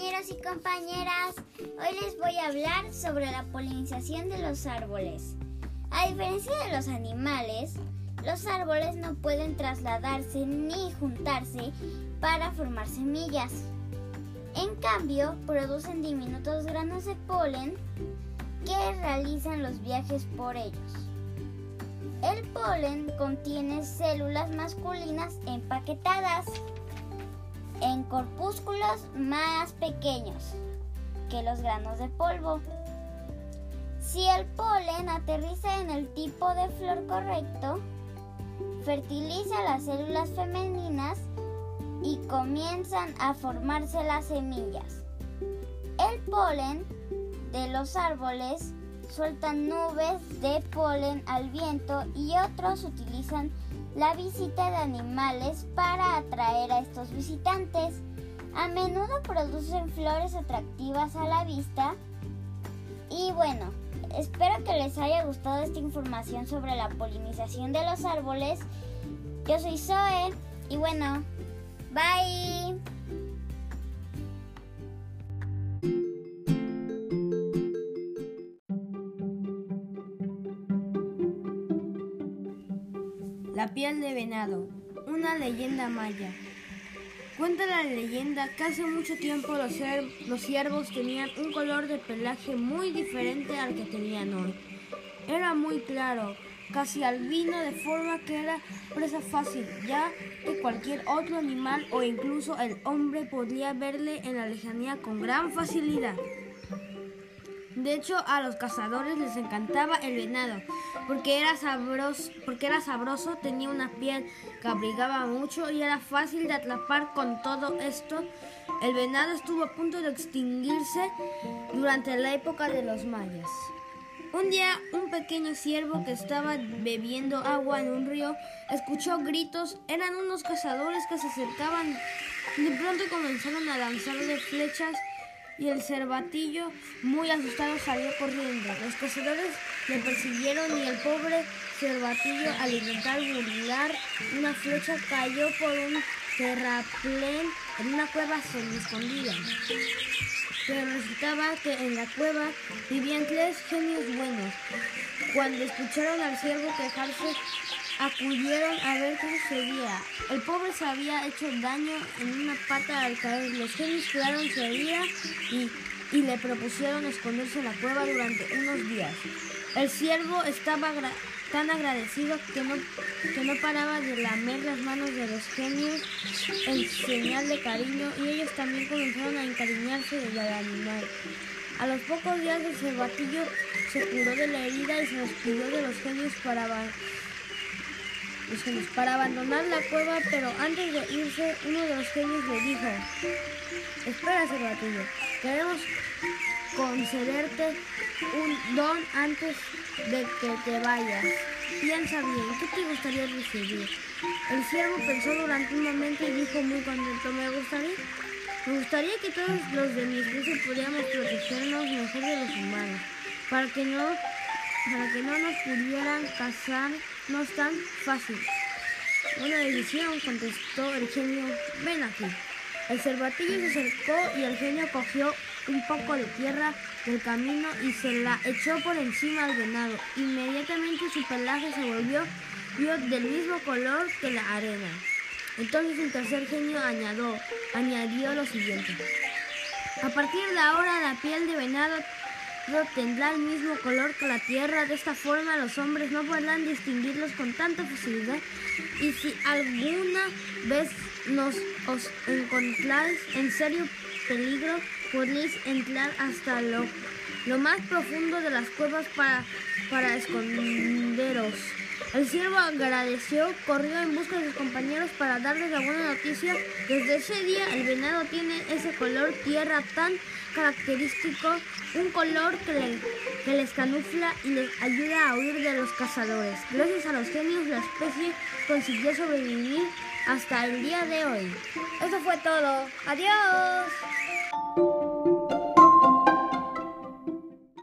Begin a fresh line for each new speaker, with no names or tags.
compañeros y compañeras, hoy les voy a hablar sobre la polinización de los árboles. A diferencia de los animales, los árboles no pueden trasladarse ni juntarse para formar semillas. En cambio, producen diminutos granos de polen que realizan los viajes por ellos. El polen contiene células masculinas empaquetadas en corpúsculos más pequeños que los granos de polvo. Si el polen aterriza en el tipo de flor correcto, fertiliza las células femeninas y comienzan a formarse las semillas. El polen de los árboles sueltan nubes de polen al viento y otros utilizan la visita de animales para atraer a estos visitantes. A menudo producen flores atractivas a la vista. Y bueno, espero que les haya gustado esta información sobre la polinización de los árboles. Yo soy Zoe y bueno, bye.
La piel de venado, una leyenda maya. Cuenta la leyenda que hace mucho tiempo los, ciervos tenían un color de pelaje muy diferente al que tenían hoy. Era muy claro, casi albino, de forma que era presa fácil, ya que cualquier otro animal o incluso el hombre podía verle en la lejanía con gran facilidad. De hecho, a los cazadores les encantaba el venado, porque era sabroso, porque era sabroso, tenía una piel que abrigaba mucho y era fácil de atrapar con todo esto. El venado estuvo a punto de extinguirse durante la época de los mayas. Un día, un pequeño ciervo que estaba bebiendo agua en un río escuchó gritos. Eran unos cazadores que se acercaban. De pronto comenzaron a lanzarle flechas y el cervatillo, muy asustado, salió corriendo. Los cazadores le persiguieron y el pobre cervatillo, al intentar burlar una flecha, cayó por un terraplén en una cueva semi-escondida. Pero resultaba que en la cueva vivían tres genios buenos. Cuando escucharon al ciervo quejarse, acudieron a ver qué sucedía. El pobre se había hecho daño en una pata al caer. Los genios curaron su herida y, y, le propusieron esconderse en la cueva durante unos días. El ciervo estaba tan agradecido que no, que no paraba de lamer las manos de los genios en señal de cariño y ellos también comenzaron a encariñarse del animal. A los pocos días el cervatillo se curó de la herida y se despidió de los genios para para abandonar la cueva, pero antes de irse, uno de los genios le dijo, espera, Cervatillo, queremos concederte un don antes de que te vayas. Piensa bien, ¿qué te gustaría recibir? El ciervo pensó durante un momento y dijo muy contento, me gustaría, me gustaría que todos los de mi especie pudiéramos protegernos mejor de los humanos, para que no, para que no nos pudieran cazar no es tan fácil. Una decisión, contestó el genio. Ven aquí. El cervatillo se acercó y el genio cogió un poco de tierra del camino y se la echó por encima al venado. Inmediatamente su pelaje se volvió del mismo color que la arena. Entonces el tercer genio añadió, añadió lo siguiente. A partir de ahora la piel de venado tendrá el mismo color que la tierra. De esta forma los hombres no podrán distinguirlos con tanta facilidad. Y si alguna vez nos os encontráis en serio peligro, podréis entrar hasta lo, lo más profundo de las cuevas para, para esconderos. El ciervo agradeció, corrió en busca de sus compañeros para darles la buena noticia. Desde ese día el venado tiene ese color tierra tan característico, un color que, que les camufla y les ayuda a huir de los cazadores. Gracias a los genios la especie consiguió sobrevivir hasta el día de hoy. Eso fue todo. Adiós.